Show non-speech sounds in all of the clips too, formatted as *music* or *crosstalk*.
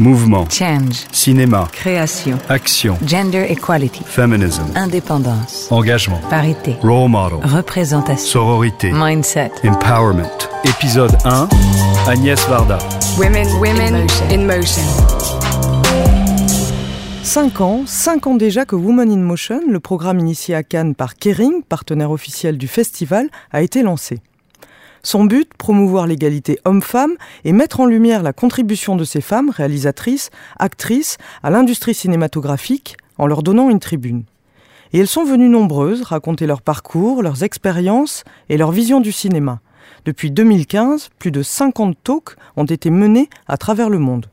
Mouvement. Change. Cinéma. Création. Action. Gender equality. Feminism. Indépendance. Engagement. Parité. Role model. Représentation. Sororité. Mindset. Empowerment. Épisode 1. Agnès Varda. Women, women in motion. 5 ans, 5 ans déjà que Women in Motion, le programme initié à Cannes par Kering, partenaire officiel du festival, a été lancé. Son but, promouvoir l'égalité homme-femme et mettre en lumière la contribution de ces femmes, réalisatrices, actrices, à l'industrie cinématographique, en leur donnant une tribune. Et elles sont venues nombreuses raconter leur parcours, leurs expériences et leur vision du cinéma. Depuis 2015, plus de 50 talks ont été menés à travers le monde.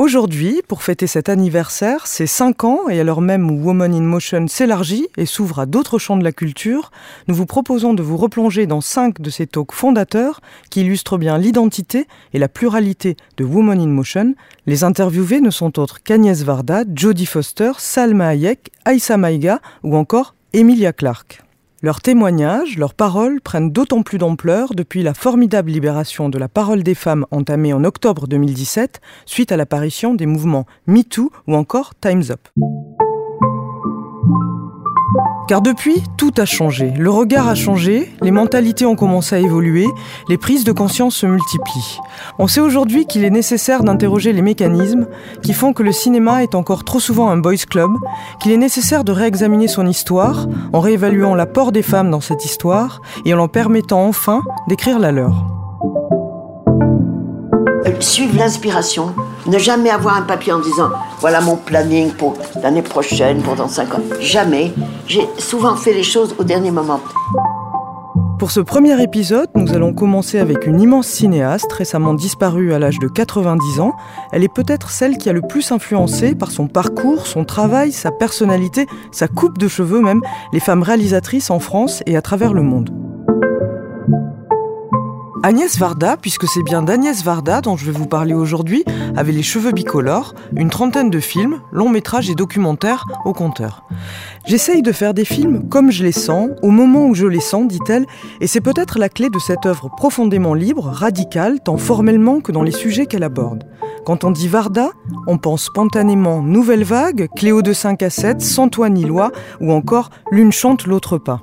Aujourd'hui, pour fêter cet anniversaire, ces 5 ans, et alors même où Woman in Motion s'élargit et s'ouvre à d'autres champs de la culture, nous vous proposons de vous replonger dans 5 de ces talks fondateurs qui illustrent bien l'identité et la pluralité de Woman in Motion. Les interviewés ne sont autres qu'Agnès Varda, Jodie Foster, Salma Hayek, Aïssa Maïga ou encore Emilia Clarke. Leurs témoignages, leurs paroles prennent d'autant plus d'ampleur depuis la formidable libération de la parole des femmes entamée en octobre 2017 suite à l'apparition des mouvements MeToo ou encore Time's Up. Car depuis, tout a changé. Le regard a changé, les mentalités ont commencé à évoluer, les prises de conscience se multiplient. On sait aujourd'hui qu'il est nécessaire d'interroger les mécanismes qui font que le cinéma est encore trop souvent un boys club, qu'il est nécessaire de réexaminer son histoire en réévaluant l'apport des femmes dans cette histoire et en leur permettant enfin d'écrire la leur. Suivre l'inspiration, ne jamais avoir un papier en disant voilà mon planning pour l'année prochaine, pour dans 5 ans. Jamais. J'ai souvent fait les choses au dernier moment. Pour ce premier épisode, nous allons commencer avec une immense cinéaste récemment disparue à l'âge de 90 ans. Elle est peut-être celle qui a le plus influencé par son parcours, son travail, sa personnalité, sa coupe de cheveux même, les femmes réalisatrices en France et à travers le monde. Agnès Varda, puisque c'est bien d'Agnès Varda dont je vais vous parler aujourd'hui, avait les cheveux bicolores, une trentaine de films, longs métrages et documentaires au compteur. J'essaye de faire des films comme je les sens, au moment où je les sens, dit-elle, et c'est peut-être la clé de cette œuvre profondément libre, radicale, tant formellement que dans les sujets qu'elle aborde. Quand on dit Varda, on pense spontanément Nouvelle Vague, Cléo de 5 à 7, Sans toi ni loi, ou encore L'une chante, l'autre pas.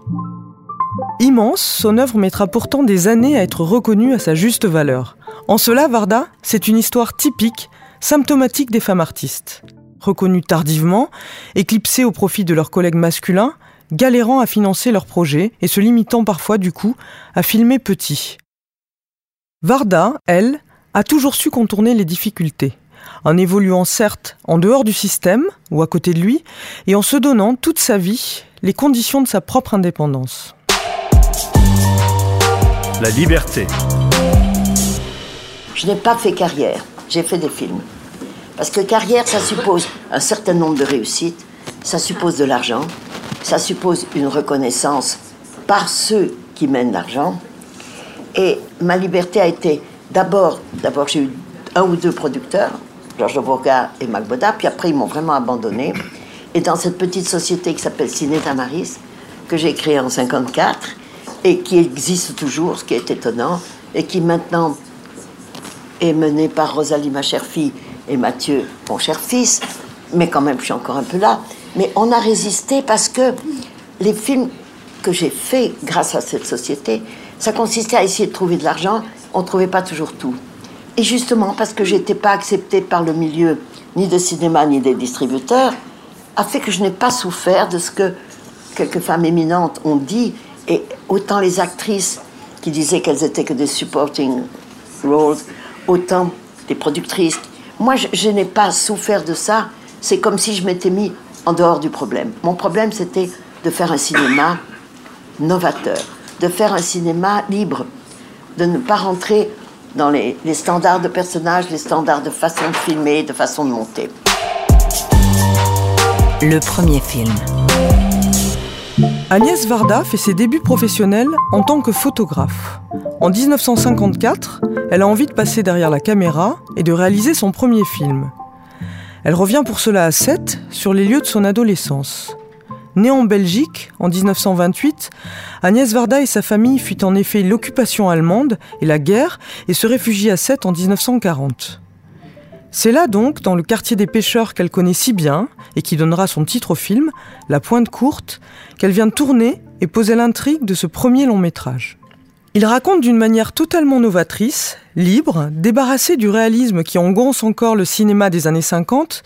Immense, son œuvre mettra pourtant des années à être reconnue à sa juste valeur. En cela, Varda, c'est une histoire typique, symptomatique des femmes artistes. Reconnues tardivement, éclipsées au profit de leurs collègues masculins, galérant à financer leurs projets et se limitant parfois du coup à filmer petit. Varda, elle, a toujours su contourner les difficultés, en évoluant certes en dehors du système ou à côté de lui, et en se donnant toute sa vie les conditions de sa propre indépendance. La liberté. Je n'ai pas fait carrière, j'ai fait des films. Parce que carrière, ça suppose un certain nombre de réussites, ça suppose de l'argent, ça suppose une reconnaissance par ceux qui mènent l'argent. Et ma liberté a été d'abord, d'abord j'ai eu un ou deux producteurs, Georges Bourga et Mac Boda, puis après ils m'ont vraiment abandonné. Et dans cette petite société qui s'appelle Ciné Tamaris, que j'ai créée en 54, et qui existe toujours, ce qui est étonnant, et qui maintenant est menée par Rosalie, ma chère fille, et Mathieu, mon cher fils, mais quand même je suis encore un peu là. Mais on a résisté parce que les films que j'ai faits grâce à cette société, ça consistait à essayer de trouver de l'argent, on ne trouvait pas toujours tout. Et justement parce que j'étais pas acceptée par le milieu ni de cinéma ni des distributeurs, a fait que je n'ai pas souffert de ce que quelques femmes éminentes ont dit et autant les actrices qui disaient qu'elles étaient que des supporting roles, autant des productrices. Moi, je, n'ai pas souffert de ça. C'est comme si je m'étais mis en dehors du problème. Mon problème, c'était de faire un cinéma novateur, de faire un cinéma libre, de ne pas rentrer dans les, les standards de personnages, les standards de façon de filmer, de façon de monter. Le premier film. Agnès Varda fait ses débuts professionnels en tant que photographe. En 1954, elle a envie de passer derrière la caméra et de réaliser son premier film. Elle revient pour cela à Sète, sur les lieux de son adolescence. Née en Belgique en 1928, Agnès Varda et sa famille fuient en effet l'occupation allemande et la guerre et se réfugient à Sète en 1940. C'est là donc, dans le quartier des pêcheurs qu'elle connaît si bien, et qui donnera son titre au film, La Pointe Courte, qu'elle vient tourner et poser l'intrigue de ce premier long métrage. Il raconte d'une manière totalement novatrice, libre, débarrassée du réalisme qui engonce encore le cinéma des années 50,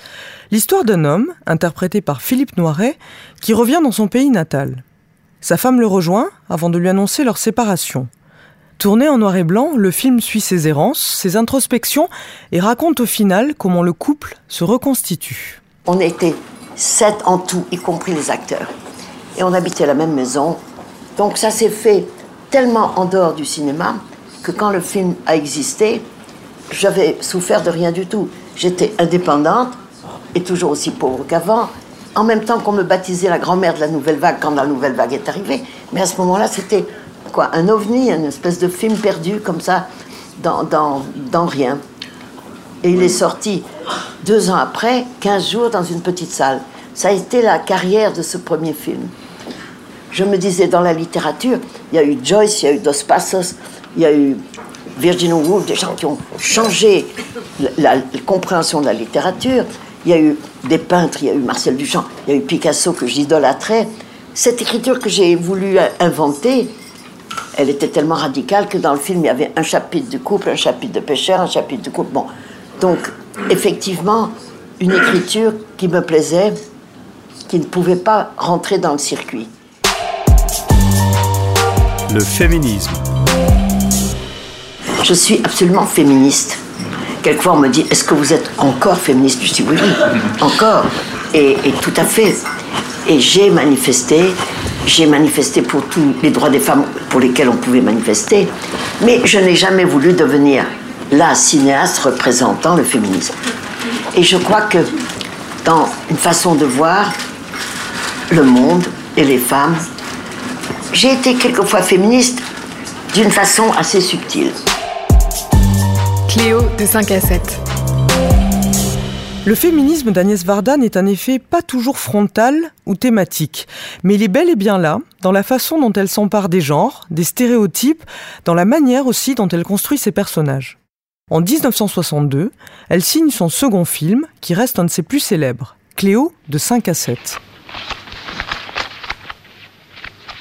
l'histoire d'un homme, interprété par Philippe Noiret, qui revient dans son pays natal. Sa femme le rejoint avant de lui annoncer leur séparation. Tourné en noir et blanc, le film suit ses errances, ses introspections et raconte au final comment le couple se reconstitue. On était sept en tout, y compris les acteurs. Et on habitait la même maison. Donc ça s'est fait tellement en dehors du cinéma que quand le film a existé, j'avais souffert de rien du tout. J'étais indépendante et toujours aussi pauvre qu'avant. En même temps qu'on me baptisait la grand-mère de la nouvelle vague quand la nouvelle vague est arrivée. Mais à ce moment-là, c'était quoi Un ovni, une espèce de film perdu comme ça, dans, dans, dans rien. Et il est sorti deux ans après, 15 jours dans une petite salle. Ça a été la carrière de ce premier film. Je me disais, dans la littérature, il y a eu Joyce, il y a eu Dos Passos, il y a eu Virginia Woolf, des gens qui ont changé la, compréhension de la littérature. Il y a eu des peintres, il y a eu Marcel Duchamp, il y a eu Picasso que j'idolâtrais. Cette écriture que j'ai voulu inventer, elle était tellement radicale que dans le film, il y avait un chapitre de couple, un chapitre de pêcheur, un chapitre de couple. Bon, donc, effectivement, une écriture qui me plaisait, qui ne pouvait pas rentrer dans le circuit. Le féminisme. Je suis absolument féministe. Quelquefois, on me dit Est-ce que vous êtes encore féministe? Je dis Oui, oui, encore. Et, et tout à fait. Et j'ai manifesté, j'ai manifesté pour tous les droits des femmes pour lesquels on pouvait manifester, mais je n'ai jamais voulu devenir la cinéaste représentant le féminisme. Et je crois que dans une façon de voir le monde et les femmes, j'ai été quelquefois féministe d'une façon assez subtile. Cléo de 5 à 7. Le féminisme d'Agnès Varda n'est en effet pas toujours frontal ou thématique, mais il est bel et bien là, dans la façon dont elle s'empare des genres, des stéréotypes, dans la manière aussi dont elle construit ses personnages. En 1962, elle signe son second film, qui reste un de ses plus célèbres, Cléo de 5 à 7.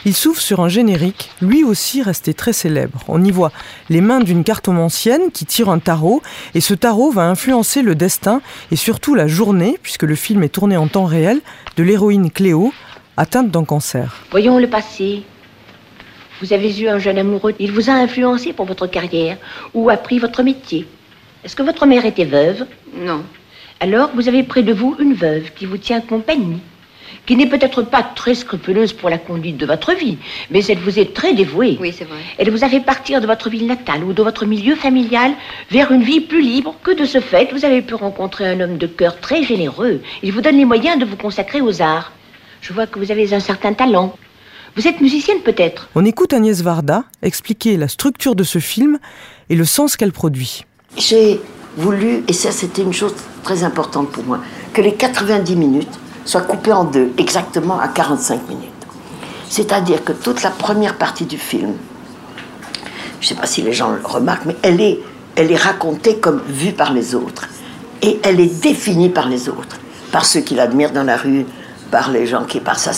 Il s'ouvre sur un générique, lui aussi resté très célèbre. On y voit les mains d'une cartomancienne qui tire un tarot, et ce tarot va influencer le destin et surtout la journée, puisque le film est tourné en temps réel, de l'héroïne Cléo, atteinte d'un cancer. Voyons le passé. Vous avez eu un jeune amoureux, il vous a influencé pour votre carrière ou appris votre métier. Est-ce que votre mère était veuve? Non. Alors vous avez près de vous une veuve qui vous tient compagnie qui n'est peut-être pas très scrupuleuse pour la conduite de votre vie, mais elle vous est très dévouée. Oui, c'est vrai. Elle vous a fait partir de votre ville natale ou de votre milieu familial vers une vie plus libre que de ce fait, vous avez pu rencontrer un homme de cœur très généreux. Il vous donne les moyens de vous consacrer aux arts. Je vois que vous avez un certain talent. Vous êtes musicienne peut-être? On écoute Agnès Varda expliquer la structure de ce film et le sens qu'elle produit. J'ai voulu, et ça c'était une chose très importante pour moi, que les 90 minutes soit coupée en deux, exactement à 45 minutes. C'est-à-dire que toute la première partie du film, je ne sais pas si les gens le remarquent, mais elle est, elle est racontée comme vue par les autres. Et elle est définie par les autres, par ceux qui l'admirent dans la rue, par les gens qui, par sa,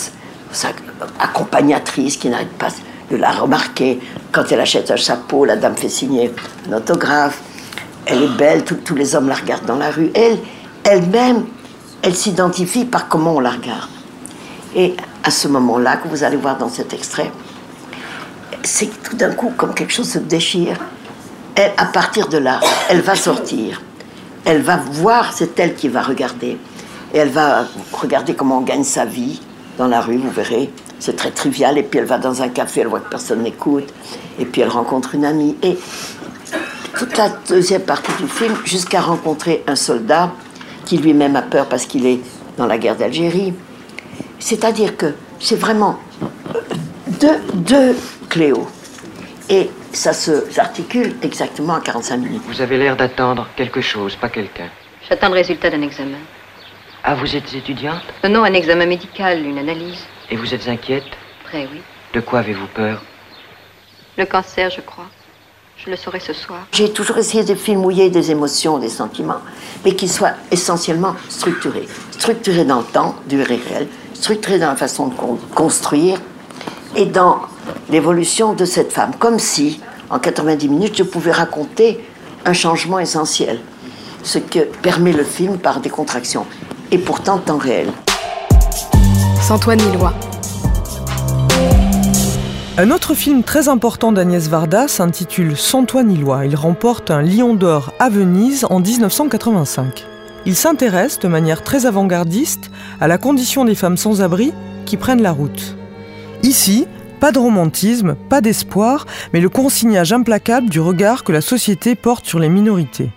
accompagnatrice qui n'arrête pas de la remarquer. Quand elle achète un chapeau, la dame fait signer un autographe. Elle est belle, tous les hommes la regardent dans la rue. Elle, elle-même, elle s'identifie par comment on la regarde. Et à ce moment-là, que vous allez voir dans cet extrait, c'est tout d'un coup comme quelque chose se déchire. Elle, à partir de là, elle va sortir. Elle va voir, c'est elle qui va regarder. Et elle va regarder comment on gagne sa vie dans la rue, vous verrez. C'est très trivial. Et puis elle va dans un café, elle voit que personne n'écoute. Et puis elle rencontre une amie. Et toute la deuxième partie du film, jusqu'à rencontrer un soldat qui lui-même a peur parce qu'il est dans la guerre d'Algérie. C'est-à-dire que c'est vraiment deux, deux Cléo. Et ça s'articule exactement à 45 minutes. Vous avez l'air d'attendre quelque chose, pas quelqu'un. J'attends le résultat d'un examen. Ah, vous êtes étudiante? Non, non, un examen médical, une analyse. Et vous êtes inquiète? Très, oui. De quoi avez-vous peur? Le cancer, je crois. Je le saurai ce soir. J'ai toujours essayé de films où il y ait des émotions, des sentiments, mais qui soient essentiellement structurés. Structurés dans le temps, du réel, structurés dans la façon de construire et dans l'évolution de cette femme. Comme si, en 90 minutes, je pouvais raconter un changement essentiel, ce que permet le film par des contractions, et pourtant temps réel. Antoine Nilois. Un autre film très important d'Agnès Varda s'intitule Santoine-Ilois. Il remporte un Lion d'or à Venise en 1985. Il s'intéresse de manière très avant-gardiste à la condition des femmes sans abri qui prennent la route. Ici, pas de romantisme, pas d'espoir, mais le consignage implacable du regard que la société porte sur les minorités.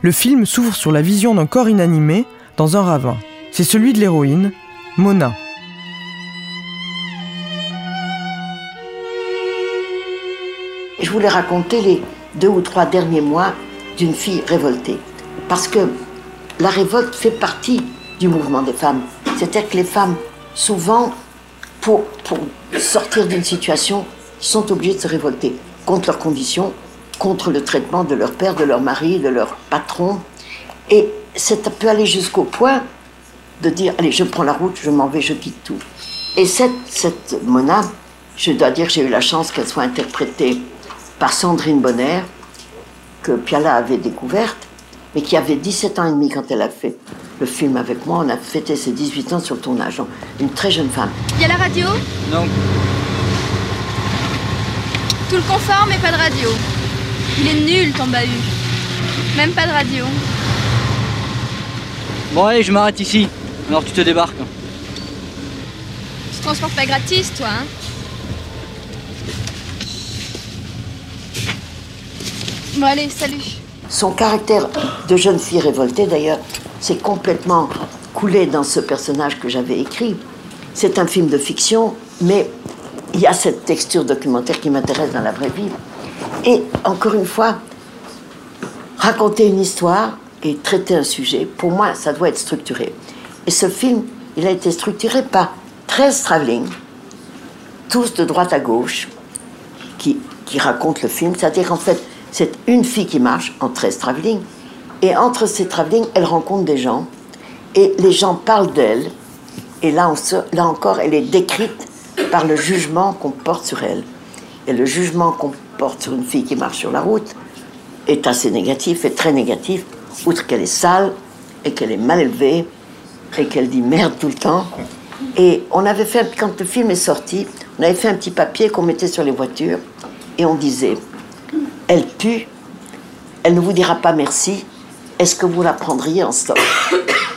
Le film s'ouvre sur la vision d'un corps inanimé dans un ravin. C'est celui de l'héroïne, Mona. Je voulais raconter les deux ou trois derniers mois d'une fille révoltée. Parce que la révolte fait partie du mouvement des femmes. C'est-à-dire que les femmes, souvent, pour, sortir d'une situation, sont obligées de se révolter contre leurs conditions, contre le traitement de leur père, de leur mari, de leur patron. Et ça peut aller jusqu'au point de dire Allez, je prends la route, je m'en vais, je quitte tout. Et cette, cette Mona, je dois dire que j'ai eu la chance qu'elle soit interprétée par Sandrine Bonner, que Piala avait découverte, mais qui avait 17 ans et demi quand elle a fait le film avec moi. On a fêté ses 18 ans sur le tournage. une très jeune femme. Il y a la radio Non. Tout le confort, mais pas de radio. Il est nul ton bahut. Même pas de radio. Bon, allez, je m'arrête ici. Alors tu te débarques. Tu transportes pas gratis, toi, hein? Bon, allez, salut. Son caractère de jeune fille révoltée, d'ailleurs, s'est complètement coulé dans ce personnage que j'avais écrit. C'est un film de fiction, mais il y a cette texture documentaire qui m'intéresse dans la vraie vie. Et encore une fois, raconter une histoire et traiter un sujet, pour moi, ça doit être structuré. Et ce film, il a été structuré par 13 travelling, tous de droite à gauche, qui, qui racontent le film. C'est-à-dire, en fait, c'est une fille qui marche en 13 travelling. Et entre ces travelling, elle rencontre des gens. Et les gens parlent d'elle. Et là, là encore, elle est décrite par le jugement qu'on porte sur elle. Et le jugement qu'on porte sur une fille qui marche sur la route est assez négatif, et très négatif, outre qu'elle est sale, et qu'elle est mal élevée, et qu'elle dit merde tout le temps. Et on avait fait, quand le film est sorti, on avait fait un petit papier qu'on mettait sur les voitures, et on disait elle pue, elle ne vous dira pas merci, est-ce que vous la prendriez en stock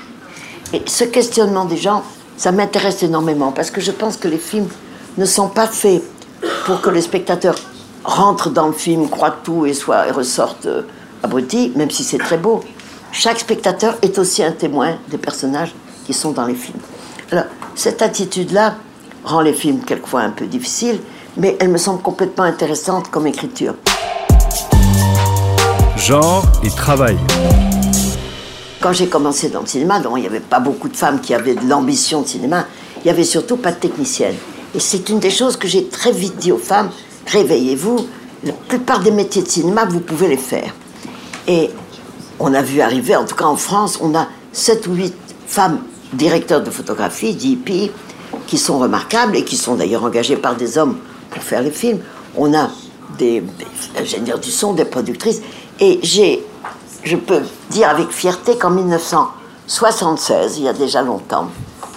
*coughs* Et ce questionnement des gens, ça m'intéresse énormément parce que je pense que les films ne sont pas faits pour que le spectateur rentre dans le film, croit tout et soit et ressorte euh, abruti, même si c'est très beau. Chaque spectateur est aussi un témoin des personnages qui sont dans les films. Alors, cette attitude-là rend les films quelquefois un peu difficiles, mais elle me semble complètement intéressante comme écriture genre et travail. Quand j'ai commencé dans le cinéma, il n'y avait pas beaucoup de femmes qui avaient de l'ambition de cinéma, il n'y avait surtout pas de techniciennes. Et c'est une des choses que j'ai très vite dit aux femmes, réveillez-vous, la plupart des métiers de cinéma, vous pouvez les faire. Et on a vu arriver, en tout cas en France, on a 7 ou 8 femmes directeurs de photographie, d'IP, qui sont remarquables et qui sont d'ailleurs engagées par des hommes pour faire les films. On a des, des ingénieurs du son, des productrices. Et j'ai, je peux dire avec fierté qu'en 1976, il y a déjà longtemps,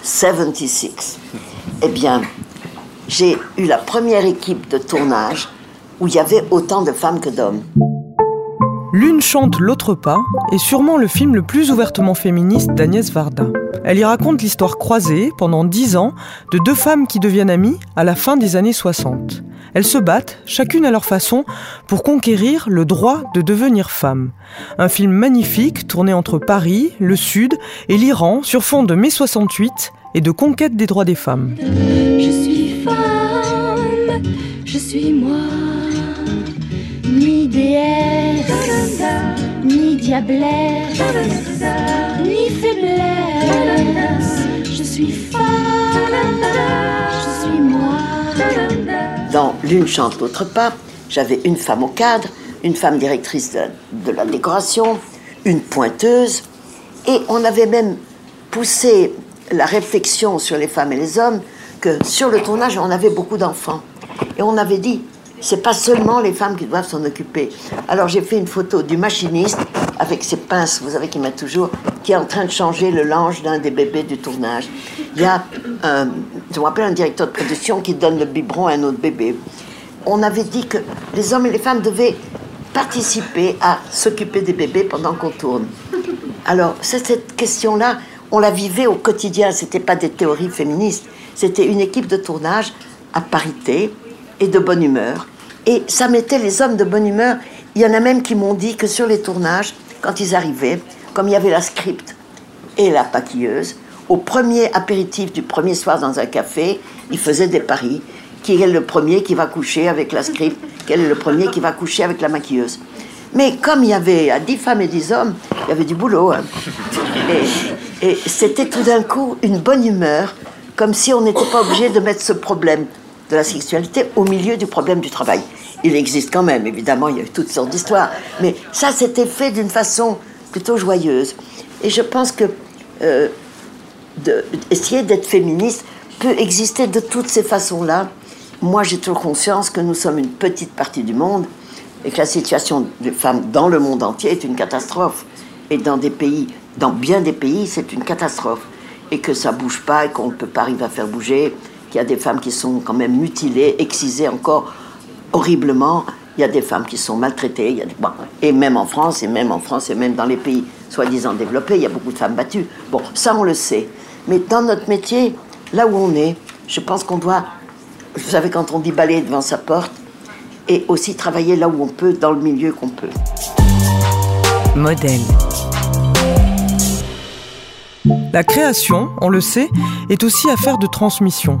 76, eh bien, j'ai eu la première équipe de tournage où il y avait autant de femmes que d'hommes. L'une chante, l'autre pas est sûrement le film le plus ouvertement féministe d'Agnès Varda. Elle y raconte l'histoire croisée, pendant dix ans, de deux femmes qui deviennent amies à la fin des années 60. Elles se battent, chacune à leur façon, pour conquérir le droit de devenir femme. Un film magnifique tourné entre Paris, le Sud et l'Iran sur fond de mai 68 et de conquête des droits des femmes. Je suis femme, je suis moi, ni déesse, ni ni. Je suis femme, je suis moi. L'une chante, l'autre pas, j'avais une femme au cadre, une femme directrice de, la décoration, une pointeuse, et on avait même poussé la réflexion sur les femmes et les hommes que sur le tournage, on avait beaucoup d'enfants. Et on avait dit, c'est pas seulement les femmes qui doivent s'en occuper. Alors j'ai fait une photo du machiniste avec ses pinces, vous savez qu'il met toujours, qui est en train de changer le linge d'un des bébés du tournage. Il y a, je me rappelle, un directeur de production qui donne le biberon à un autre bébé. On avait dit que les hommes et les femmes devaient participer à s'occuper des bébés pendant qu'on tourne. Alors, cette question-là, on la vivait au quotidien, ce n'était pas des théories féministes, c'était une équipe de tournage à parité et de bonne humeur. Et ça mettait les hommes de bonne humeur. Il y en a même qui m'ont dit que sur les tournages, quand ils arrivaient, comme il y avait la script et la paquilleuse, au premier apéritif du premier soir dans un café, ils faisaient des paris. Qui est le premier qui va coucher avec la script? Quel est le premier qui va coucher avec la maquilleuse? Mais comme il y avait à 10 femmes et 10 hommes, il y avait du boulot. Hein. Et, c'était tout d'un coup une bonne humeur, comme si on n'était pas obligé de mettre ce problème de la sexualité au milieu du problème du travail. Il existe quand même, évidemment, il y a eu toutes sortes d'histoires. Mais ça, c'était fait d'une façon plutôt joyeuse. Et je pense que euh, essayer d'être féministe peut exister de toutes ces façons-là. Moi, j'ai toujours conscience que nous sommes une petite partie du monde et que la situation des femmes dans le monde entier est une catastrophe. Et dans des pays, dans bien des pays, c'est une catastrophe. Et que ça bouge pas et qu'on ne peut pas arriver à faire bouger. Qu'il y a des femmes qui sont quand même mutilées, excisées encore horriblement. Il y a des femmes qui sont maltraitées. Et même en France, et même en France, et même dans les pays soi-disant développés, il y a beaucoup de femmes battues. Bon, ça on le sait. Mais dans notre métier, là où on est, je pense qu'on doit, vous savez, quand on dit balayer devant sa porte, et aussi travailler là où on peut, dans le milieu qu'on peut. Modèle. La création, on le sait, est aussi affaire de transmission.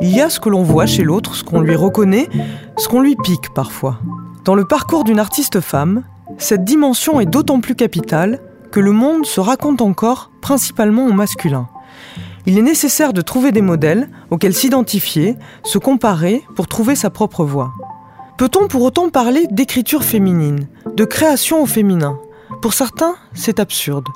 Il y a ce que l'on voit chez l'autre, ce qu'on lui reconnaît, ce qu'on lui pique parfois. Dans le parcours d'une artiste femme, cette dimension est d'autant plus capitale que le monde se raconte encore principalement au masculin. Il est nécessaire de trouver des modèles auxquels s'identifier, se comparer pour trouver sa propre voie. Peut-on pour autant parler d'écriture féminine, de création au féminin? Pour certains, c'est absurde.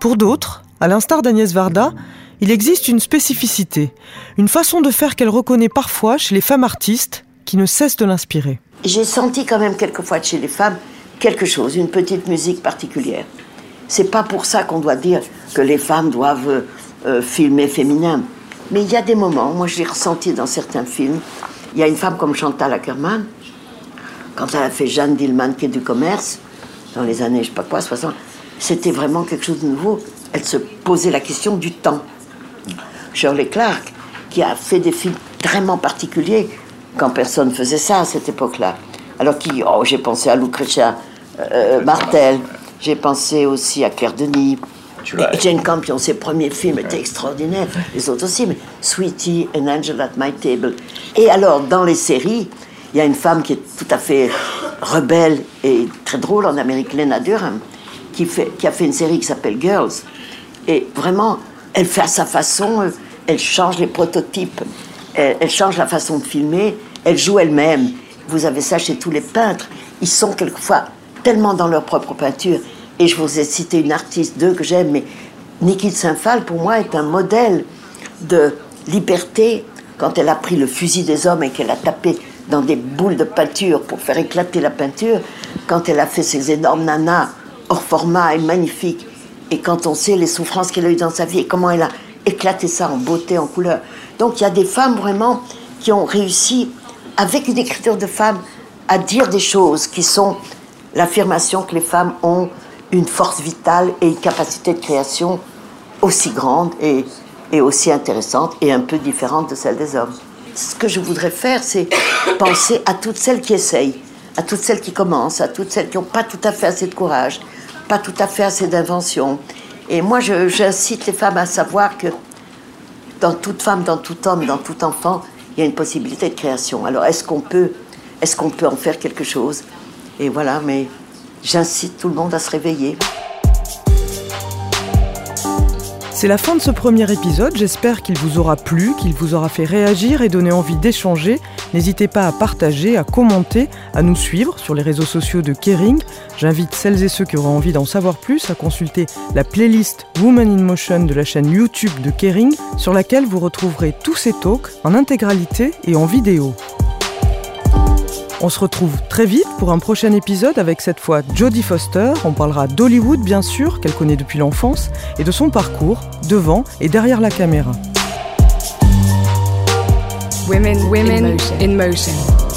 Pour d'autres, à l'instar d'Agnès Varda, il existe une spécificité, une façon de faire qu'elle reconnaît parfois chez les femmes artistes qui ne cessent de l'inspirer. J'ai senti quand même quelquefois chez les femmes quelque chose, une petite musique particulière. C'est pas pour ça qu'on doit dire que les femmes doivent euh, filmer féminin. Mais il y a des moments, moi je l'ai ressenti dans certains films. Il y a une femme comme Chantal Ackerman, quand elle a fait Jeanne Dillman, qui est du commerce, dans les années, je sais pas quoi, 60, c'était vraiment quelque chose de nouveau. Elle se posait la question du temps. Shirley Clark, qui a fait des films vraiment particuliers quand personne faisait ça à cette époque-là. Alors qui, oh, j'ai pensé à Lucretia euh, Martel, j'ai pensé aussi à Claire Denis. Et Jane Campion, ses premiers films étaient extraordinaires, les autres aussi, mais Sweetie and Angel at My Table. Et alors, dans les séries, il y a une femme qui est tout à fait rebelle et très drôle en Amérique, Lena Durham, qui, fait, qui a fait une série qui s'appelle Girls. Et vraiment, elle fait à sa façon, euh, elle change les prototypes, elle, change la façon de filmer, elle joue elle-même. Vous avez ça chez tous les peintres. Ils sont quelquefois tellement dans leur propre peinture. Et je vous ai cité une artiste, d'eux que j'aime, mais Niki de Saint-Phal, pour moi, est un modèle de liberté quand elle a pris le fusil des hommes et qu'elle a tapé dans des boules de peinture pour faire éclater la peinture, quand elle a fait ces énormes nanas hors format et magnifiques, et quand on sait les souffrances qu'elle a eues dans sa vie et comment elle a éclaté ça en beauté, en couleur. Donc il y a des femmes vraiment qui ont réussi, avec une écriture de femme, à dire des choses qui sont l'affirmation que les femmes ont une force vitale et une capacité de création aussi grande et, et aussi intéressante et un peu différente de celle des hommes. Ce que je voudrais faire, c'est *coughs* penser à toutes celles qui essayent, à toutes celles qui commencent, à toutes celles qui n'ont pas tout à fait assez de courage, pas tout à fait assez d'invention. Et moi, j'incite les femmes à savoir que dans toute femme, dans tout homme, dans tout enfant, il y a une possibilité de création. Alors, est-ce qu'on peut, est qu'on peut en faire quelque chose? Et voilà, mais j'incite tout le monde à se réveiller. C'est la fin de ce premier épisode, j'espère qu'il vous aura plu, qu'il vous aura fait réagir et donner envie d'échanger. N'hésitez pas à partager, à commenter, à nous suivre sur les réseaux sociaux de Kering. J'invite celles et ceux qui auront envie d'en savoir plus à consulter la playlist Woman in Motion de la chaîne YouTube de Kering, sur laquelle vous retrouverez tous ces talks en intégralité et en vidéo. On se retrouve très vite pour un prochain épisode avec cette fois Jodie Foster. On parlera d'Hollywood bien sûr, qu'elle connaît depuis l'enfance, et de son parcours devant et derrière la caméra. Women, Women in motion. In motion.